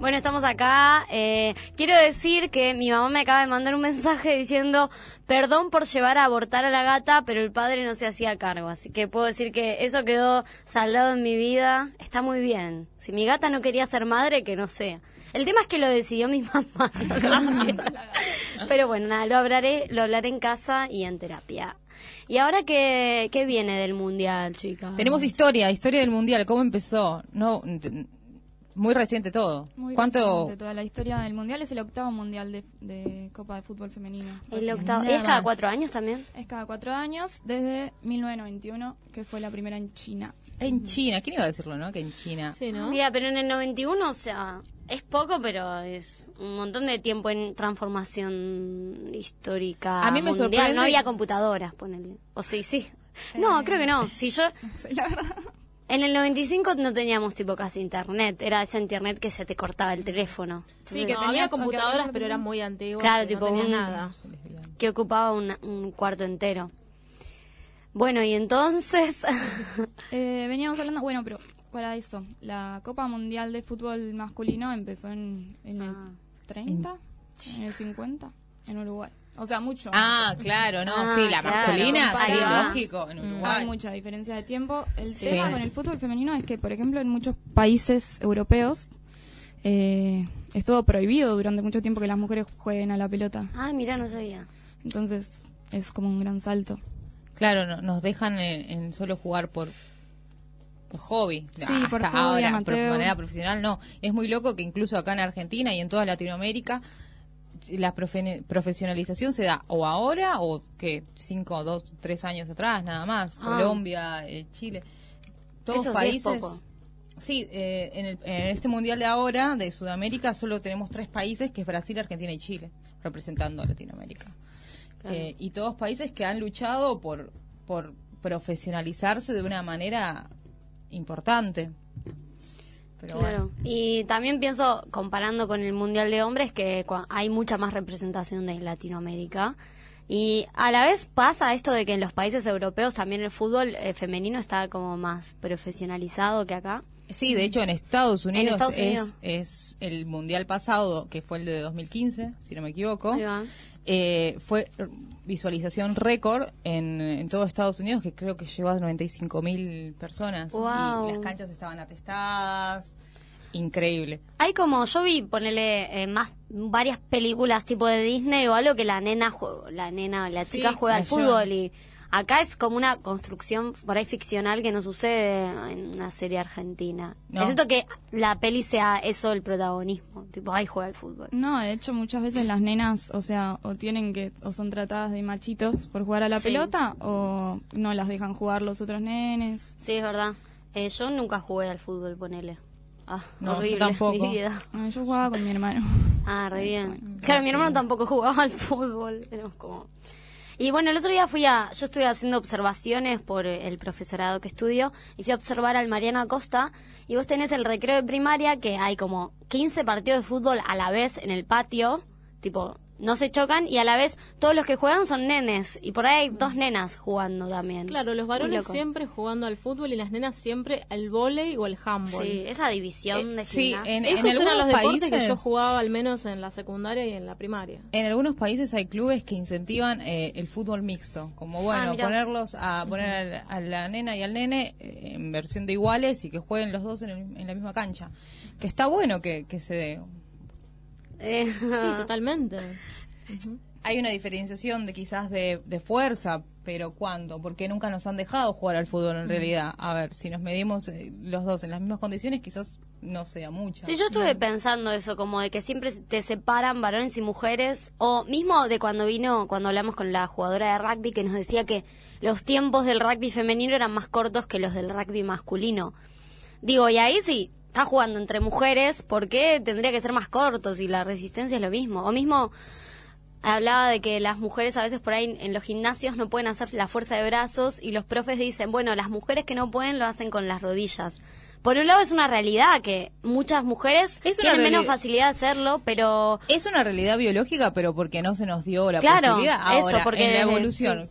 Bueno, estamos acá. Eh, quiero decir que mi mamá me acaba de mandar un mensaje diciendo perdón por llevar a abortar a la gata, pero el padre no se hacía cargo. Así que puedo decir que eso quedó saldado en mi vida. Está muy bien. Si mi gata no quería ser madre, que no sea. El tema es que lo decidió mi mamá. pero bueno, nada, lo hablaré, lo hablaré en casa y en terapia. ¿Y ahora qué, qué viene del mundial, chicas? Tenemos historia, historia del mundial, cómo empezó. No, muy reciente todo. Muy ¿Cuánto? reciente toda la historia del mundial es el octavo mundial de, de Copa de Fútbol Femenino. El octavo. Nada ¿Es cada cuatro años también? Es cada cuatro años desde 1991, que fue la primera en China. En China, ¿quién iba a decirlo, no? Que en China. Sí, ¿no? Mira, pero en el 91, o sea, es poco, pero es un montón de tiempo en transformación histórica. A mí me mundial. sorprende- No había computadoras, ponele. O sí, sí. No, Eh. creo que no. Si yo. No sé, la verdad. En el 95 no teníamos tipo casi internet. Era esa internet que se te cortaba el teléfono. Sí, que No, que computadoras, pero eran muy antiguas. Claro, tipo no tenían un- nada. que ocupaba un cuarto entero. Bueno, y entonces. Eh, veníamos hablando, bueno, pero para eso, la Copa Mundial de Fútbol Masculino empezó en, en el Ah. 30, en el 50, en Uruguay. O sea, mucho. Ah, claro, no, Ah, sí, la claro. masculina, sí, lógico, en Hay mucha diferencia de tiempo. El Sí. tema con el fútbol femenino es que, por ejemplo, en muchos países europeos eh, estuvo prohibido durante mucho tiempo que las mujeres jueguen a la pelota. Ah, mira, no sabía. Entonces es como un gran salto. Claro, no- nos dejan en, en solo jugar por, por hobby. Sí, Hasta por hobby, ahora, de manera profesional no. Es muy loco que incluso acá en Argentina y en toda Latinoamérica la profe- profesionalización se da o ahora o que cinco, dos, tres años atrás nada más. Ah. Colombia, eh, Chile, todos Eso sí es países. poco. Sí, eh, en, el- en este mundial de ahora de Sudamérica solo tenemos tres países que es Brasil, Argentina y Chile representando a Latinoamérica. Claro. Eh, y todos países que han luchado por, por profesionalizarse de una manera importante. Pero claro. Y también pienso, comparando con el Mundial de Hombres, que cua- hay mucha más representación de Latinoamérica. Y a la vez pasa esto de que en los países europeos también el fútbol eh, femenino está como más profesionalizado que acá. Sí, de hecho en Estados Unidos, Estados Unidos. Es, es el mundial pasado, que fue el de 2015, si no me equivoco. Ahí va. eh, fue visualización récord en, en todo Estados Unidos, que creo que llegó a 95 mil personas. Wow. Y las canchas estaban atestadas. Increíble. Hay como, yo vi, ponele eh, más, varias películas tipo de Disney o algo que la nena, la nena, la Sí, chica juega al fútbol y acá es como una construcción por ahí ficcional que no sucede en una serie argentina. No. Excepto que la peli sea eso el protagonismo, tipo, ay, juega al fútbol. No, de hecho muchas veces las nenas, o sea, o tienen que, o son tratadas de machitos por jugar a la Sí. pelota, o no las dejan jugar los otros nenes. Sí, es verdad. Eh, yo nunca jugué al fútbol, ponele. Ah, No, yo horrible, tampoco. mi vida. Ah, Yo jugaba con mi hermano. Ah, re bien. Claro, mi hermano tampoco jugaba al fútbol. Éramos como... Y bueno, el otro día fui a... Yo estuve haciendo observaciones por el profesorado que estudio y fui a observar al Mariano Acosta y vos tenés el recreo de primaria que hay como 15 partidos de fútbol a la vez en el patio, tipo, no se chocan y a la vez todos los que juegan son nenes y por ahí hay dos nenas jugando también. Claro, los varones siempre jugando al fútbol y las nenas siempre al vóley o al handball. Sí, esa división Eh, de sí, gimnasia. en- Esos eran algunos los deportes que países- yo jugaba al menos en la secundaria y en la primaria. En algunos países hay clubes que incentivan eh, el fútbol mixto, como bueno, Ah, mirá. ponerlos a poner al- a la nena y al nene eh, en versión de iguales y que jueguen los dos en, el- en la misma cancha. Que está bueno que, que se dé. Eh, Sí, totalmente. Hay una diferenciación de quizás de, de fuerza, pero ¿cuándo? Porque nunca nos han dejado jugar al fútbol en realidad. A ver, si nos medimos eh, los dos en las mismas condiciones, quizás no sea mucho. Sí, yo estuve pensando eso, como de que siempre te separan varones y mujeres, o mismo de cuando vino, cuando hablamos con la jugadora de rugby, que nos decía que los tiempos del rugby femenino eran más cortos que los del rugby masculino. Digo, y ahí sí, está jugando entre mujeres, ¿por qué tendría que ser más cortos? Y la resistencia es lo mismo. O mismo, hablaba de que las mujeres a veces por ahí en los gimnasios no pueden hacer la fuerza de brazos y los profes dicen, bueno, las mujeres que no pueden lo hacen con las rodillas. Por un lado es una realidad que muchas mujeres tienen menos facilidad de hacerlo, pero Es una realidad biológica, pero porque no se nos dio la Claro, posibilidad. eso, Ahora, porque en la evolución,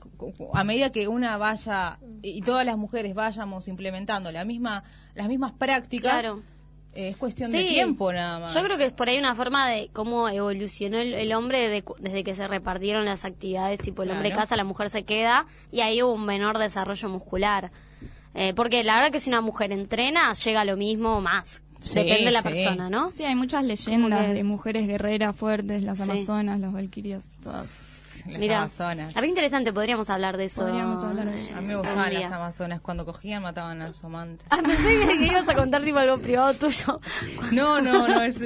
a medida que una vaya y todas las mujeres vayamos implementando la misma, las mismas prácticas, claro. Eh, es cuestión de tiempo nada más. Yo creo que es por ahí una forma de cómo evolucionó el, el hombre de desde que se repartieron las actividades, tipo el hombre casa, la mujer se queda, y ahí hubo un menor desarrollo muscular. Eh, porque la verdad que si una mujer entrena, llega a lo mismo o más. Sí, Depende de la sí. persona, ¿no? Sí, hay muchas leyendas de mujeres guerreras fuertes, las Sí. amazonas, las valquirias, todas. Las Mira, amazonas. re interesante, podríamos hablar de eso. Podríamos hablar de eso. A mí me gustaban las amazonas. Cuando cogían mataban a su amante. Ah, pensé que, que ibas a contar tipo algo privado tuyo. No, no, no. Es,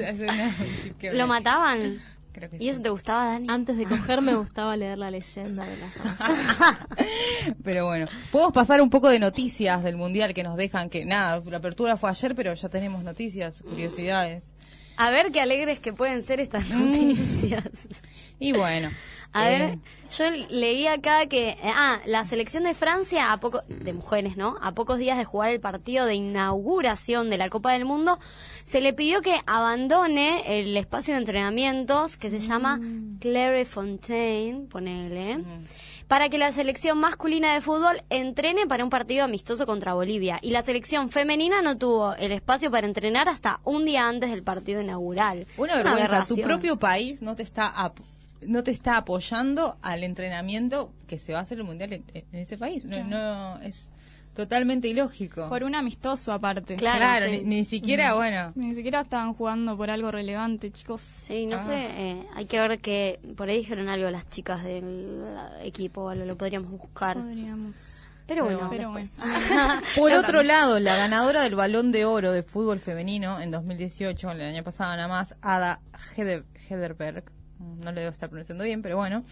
que- ¿Lo mataban? Creo que ¿Y sí. eso te gustaba, Dani? Antes de coger me gustaba leer la leyenda de las. Pero bueno, podemos pasar un poco de noticias del mundial que nos dejan que nada, la apertura fue ayer, pero ya tenemos noticias, curiosidades. A ver qué alegres que pueden ser estas Mm. noticias. Y bueno, A eh, ver, yo leí acá que, eh, ah, la selección de Francia, a poco, de mujeres, ¿no? A pocos días de jugar el partido de inauguración de la Copa del Mundo, se le pidió que abandone el espacio de entrenamientos que se llama Clairefontaine, ponele, para que la selección masculina de fútbol entrene para un partido amistoso contra Bolivia. Y la selección femenina no tuvo el espacio para entrenar hasta un día antes del partido inaugural. una Es vergüenza, tu propio país no te está no te está apoyando al entrenamiento que se va a hacer el mundial en, en ese país. No, no es totalmente ilógico. Por un amistoso aparte. Claro. sí. ni, ni siquiera, bueno, Ni siquiera estaban jugando por algo relevante, chicos. Sí, no Ah. sé, eh, hay que ver que por ahí dijeron algo las chicas del equipo, lo, lo podríamos buscar. Podríamos. Pero bueno, Pero después. Por otro lado, la ganadora del Balón de Oro de fútbol femenino en 2018, el año pasado nada más, Ada Heder- Hederberg, no le debo estar pronunciando bien, pero bueno,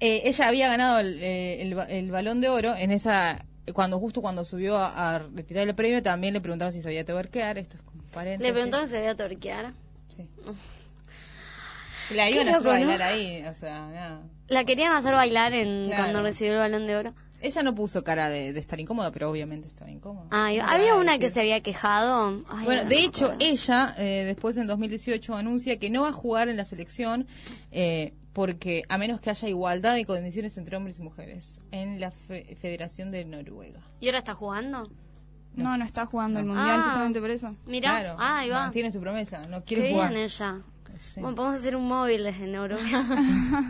eh, ella había ganado el, eh, el ba- el Balón de Oro en esa cuando justo cuando subió a, a retirar el premio también le preguntaban si sabía twerkear, esto es como paréntesis. Le preguntó si se veía torquear. Sí. La iban a hacer loco, ¿no? bailar ahí, o sea, nada. La querían hacer bailar en Claro. cuando recibió el balón de oro. Ella no puso cara de, de estar incómoda, pero obviamente estaba incómoda. Ay, ¿Qué había una que se había quejado. Ay, Bueno, no de hecho, acuerdo. ella eh, después en 2018 anuncia que no va a jugar en la selección eh, porque a menos que haya igualdad de condiciones entre hombres y mujeres en la Fe- Federación de Noruega. ¿Y ahora está jugando? No, no está jugando el mundial Ah. justamente por eso. Mira, Claro, ah, ahí va. mantiene su promesa, no Qué quiere jugar. bien ella. Sí. Bueno, podemos hacer un móvil desde Noruega.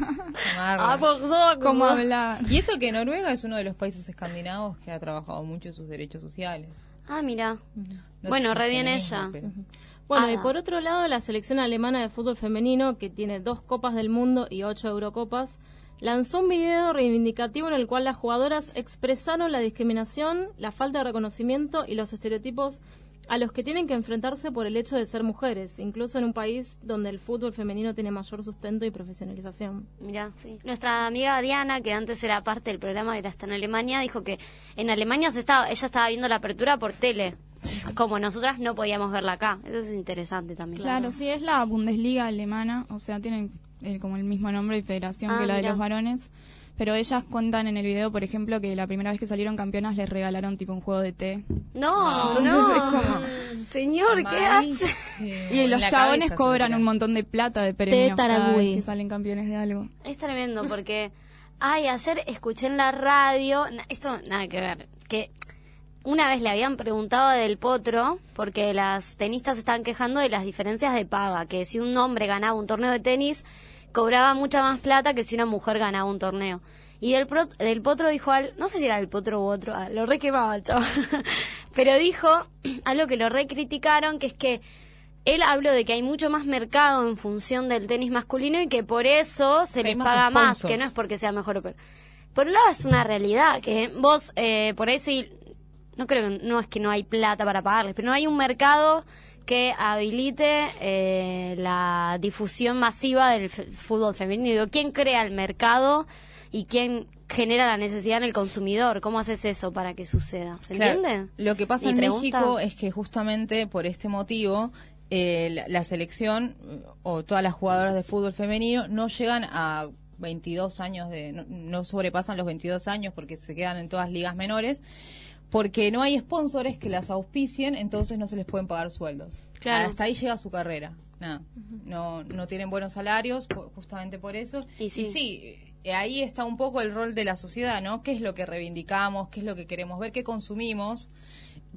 Ah, por favor, ¿Cómo hablar? Y eso que Noruega es uno de los países escandinavos que ha trabajado mucho sus derechos sociales. Ah, mira. No Bueno, re bien ella. pero- Bueno, Ah. y por otro lado, la selección alemana de fútbol femenino, que tiene dos Copas del Mundo y ocho Eurocopas, lanzó un video reivindicativo en el cual las jugadoras expresaron la discriminación, la falta de reconocimiento y los estereotipos a los que tienen que enfrentarse por el hecho de ser mujeres, incluso en un país donde el fútbol femenino tiene mayor sustento y profesionalización. Mira, sí. Nuestra amiga Diana, que antes era parte del programa, era está en Alemania, dijo que en Alemania se estaba, ella estaba viendo la apertura por tele. Como nosotras no podíamos verla acá. Eso es interesante también. Claro, sí, es la Bundesliga alemana, o sea, tienen eh, como el mismo nombre y federación Ah, que la de los varones. Pero ellas cuentan en el video, por ejemplo, que la primera vez que salieron campeonas les regalaron tipo un juego de té. No, Entonces no. es como- Señor, ¿qué hace? Malísimo. Y los chabones cobran un montón de plata de premios cada vez que salen campeones de algo. Es tremendo porque, ay, ayer escuché en la radio, esto nada que ver, que una vez le habían preguntado del potro, porque las tenistas estaban quejando de las diferencias de paga, que si un hombre ganaba un torneo de tenis, cobraba mucha más plata que si una mujer ganaba un torneo. Y del, pro- del potro dijo algo, no sé si era del potro u otro, ah, lo re quemaba el chavo, pero dijo algo que lo re criticaron, que es que él habló de que hay mucho más mercado en función del tenis masculino y que por eso se Que les paga más, que no es porque sea mejor o peor. Por un lado es una realidad, que vos eh, por ahí sí, no creo que no es que no hay plata para pagarles, pero no hay un mercado que habilite eh, la difusión masiva del fútbol femenino. Digo, ¿quién crea el mercado y quién genera la necesidad en el consumidor? ¿Cómo haces eso para que suceda? ¿Se Claro, entiende? Lo que pasa en pregunta- México es que justamente por este motivo eh, la, la selección o todas las jugadoras de fútbol femenino no llegan a 22 años de no, no sobrepasan los 22 años porque se quedan en todas ligas menores porque no hay sponsors que las auspicien, entonces no se les pueden pagar sueldos. Claro. Hasta ahí llega su carrera. Nada. No, no tienen buenos salarios justamente por eso. Y sí. sí, eh, ahí está un poco el rol de la sociedad, ¿no? ¿Qué es lo que reivindicamos? ¿Qué es lo que queremos ver? ¿Qué consumimos?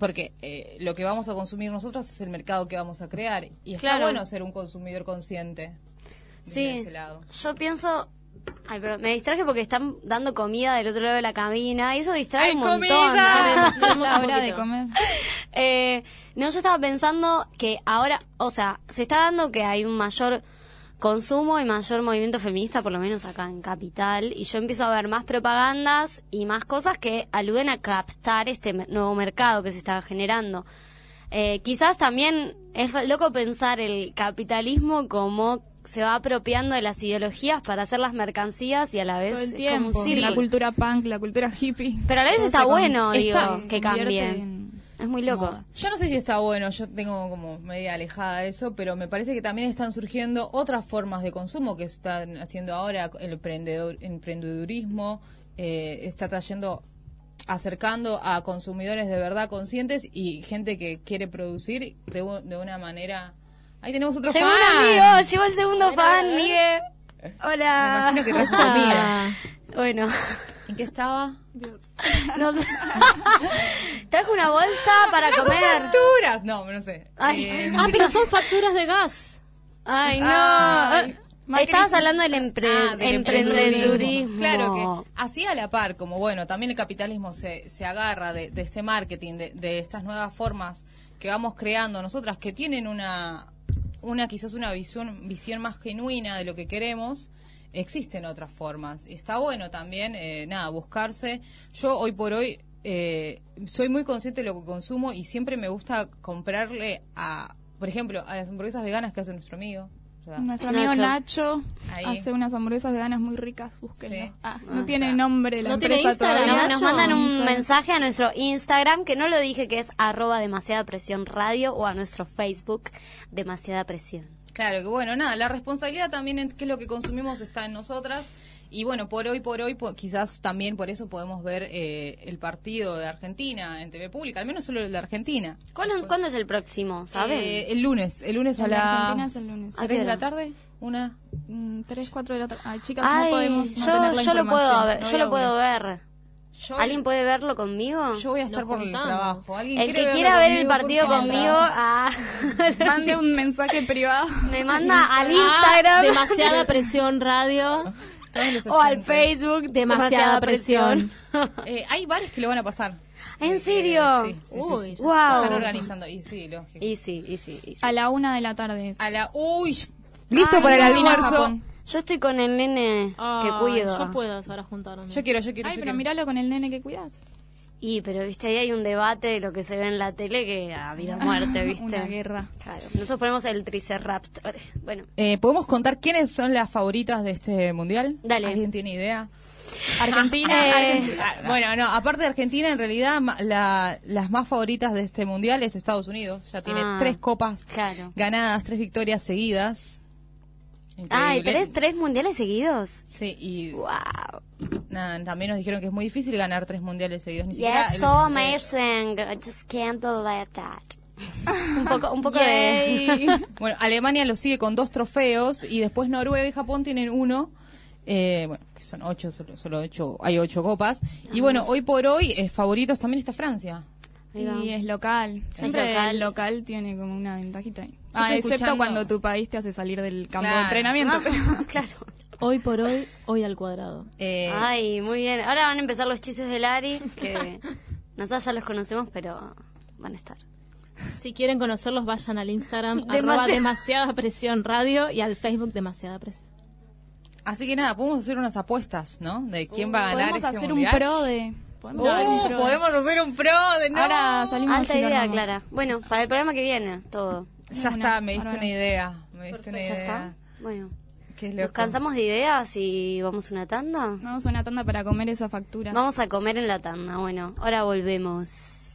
porque eh, lo que vamos a consumir nosotros es el mercado que vamos a crear. Y está bueno ser un consumidor consciente. Sí, de ese lado. yo pienso... Ay, pero me distraje porque están dando comida del otro lado de la cabina y eso distrae ¡Hay un montón. comida! ¿no? La hora de comer. Eh, no, yo estaba pensando que ahora, o sea, se está dando que hay un mayor consumo y mayor movimiento feminista, por lo menos acá en Capital, y yo empiezo a ver más propagandas y más cosas que aluden a captar este nuevo mercado que se está generando. Eh, quizás también es loco pensar el capitalismo como se va apropiando de las ideologías para hacer las mercancías y a la vez Todo el es como tiempo. La cultura punk, la cultura hippie. Pero a la vez está bueno, digo, está- que convierte cambie. en Es muy loco. moda. Yo no sé si está bueno, yo tengo como media alejada de eso, pero me parece que también están surgiendo otras formas de consumo que están haciendo ahora el emprendedor, emprendedurismo, eh, está trayendo, acercando a consumidores de verdad conscientes y gente que quiere producir de, de una manera... Ahí tenemos otro Llegó fan. un amigo, llegó el segundo fan, Miguel. Hola. Me imagino que comida. Bueno, ¿En qué estaba? no sé. Trajo una bolsa para comer. ¡Facturas! No, no sé. Ay. Eh, Ah, pero son facturas de gas. Ay, no. Ay, Estabas hablando del empre- Ah, del emprendedurismo. Claro que así a la par, como bueno, también el capitalismo se, se agarra de, de este marketing, de, de estas nuevas formas que vamos creando nosotras, que tienen una, una quizás una visión, visión más genuina de lo que queremos. Existen otras formas. Y está bueno también, eh, nada, buscarse. Yo hoy por hoy eh, soy muy consciente de lo que consumo y siempre me gusta comprarle a, por ejemplo, a las hamburguesas veganas que hace nuestro amigo. Nuestro amigo Nacho. Hace unas hamburguesas veganas muy ricas, búsquenlo. Sí. Ah, Ah, no tiene o sea, nombre la ¿no tiene empresa Instagram, todavía. No, nos mandan un Instagram. mensaje a nuestro Instagram, que no lo dije, que es arroba demasiada presión radio, o a nuestro Facebook, demasiada presión. Claro, que bueno, nada, la responsabilidad también en qué es lo que consumimos está en nosotras. Y bueno, por hoy, por hoy, po- quizás también por eso podemos ver eh, el partido de Argentina en TV Pública, al menos solo el de Argentina. ¿Cuándo, cuándo es el próximo? ¿Saben? Eh, el lunes, el lunes a las Argentina es el lunes. ¿A qué tres de la tarde, una. Mm, Tres, cuatro de la tarde. Ay, chicas, Ay, no podemos no yo, tener la yo lo puedo información. ver, No yo lo puedo ver. Yo, ¿Alguien puede verlo conmigo? yo voy a estar Lo por el trabajo. ¿Alguien el que quiera ver el partido conmigo, ah, Mande un mensaje privado. me manda al Ah, Instagram demasiada presión radio. O al. Facebook, Demasiada presión. Eh, hay bares que lo van a pasar. ¿En Eh, serio? sí, sí, sí, Uy, sí. Wow. Están organizando. Y sí, lógico. Y sí, y sí, y sí. A la una de la tarde. es. A la. Uy, listo Ay, para el almuerzo. Yo estoy con el nene que cuido. Yo puedo ahora juntarnos. Yo quiero, yo quiero. Ay, yo pero quiero. míralo con el nene que cuidas. Y, pero viste, ahí hay un debate de lo que se ve en la tele que a vida o muerte, viste. Una guerra. Claro. Nosotros ponemos el Triceraptor. Bueno, Eh, ¿Podemos contar quiénes son las favoritas de este mundial? Dale. ¿Alguien tiene idea? Argentina. Eh, Argentina. Ah, bueno, no, aparte de Argentina, en realidad la- las más favoritas de este mundial es Estados Unidos. Ya tiene Ah, tres copas claro. ganadas, tres victorias seguidas. Ay, Increíble. ¿tenés tres mundiales seguidos? Sí, y Wow. nada, también nos dijeron que es muy difícil ganar tres mundiales seguidos. Ni siquiera Yeah, los, so eh, amazing. I just can't believe that. Es un poco, un poco de... Bueno, Alemania lo sigue con dos trofeos y después Noruega y Japón tienen uno. Eh, bueno, que son ocho, solo, solo ocho, hay ocho copas. Y bueno, hoy por hoy, eh, favoritos también está Francia. Y es local. Siempre local. el local tiene como una ventajita ahí. Ah, excepto escuchando- cuando tu país te hace salir del campo Claro. de entrenamiento. Ah, pero- claro. Hoy por hoy, hoy al cuadrado. Eh, Ay, muy bien. Ahora van a empezar los chistes de Lari, que nosotros ya los conocemos, pero van a estar. Si quieren conocerlos, vayan al Instagram Demasi- arroba demasiada presión radio y al Facebook demasiada presión. Así que nada, podemos hacer unas apuestas, ¿no? De quién va a ganar Podemos este hacer mundial. un pro de... Podemos hacer un pro de- podemos hacer un pro de no. Ahora salimos Alta idea. Clara. Bueno, para el programa que viene, todo. Ya Una, está, me diste una idea. Me diste una ¿Ya idea. está? Bueno. ¿Nos cansamos de ideas y vamos a una tanda? Vamos a una tanda para comer esa factura. Vamos a comer en la tanda. Bueno, ahora volvemos.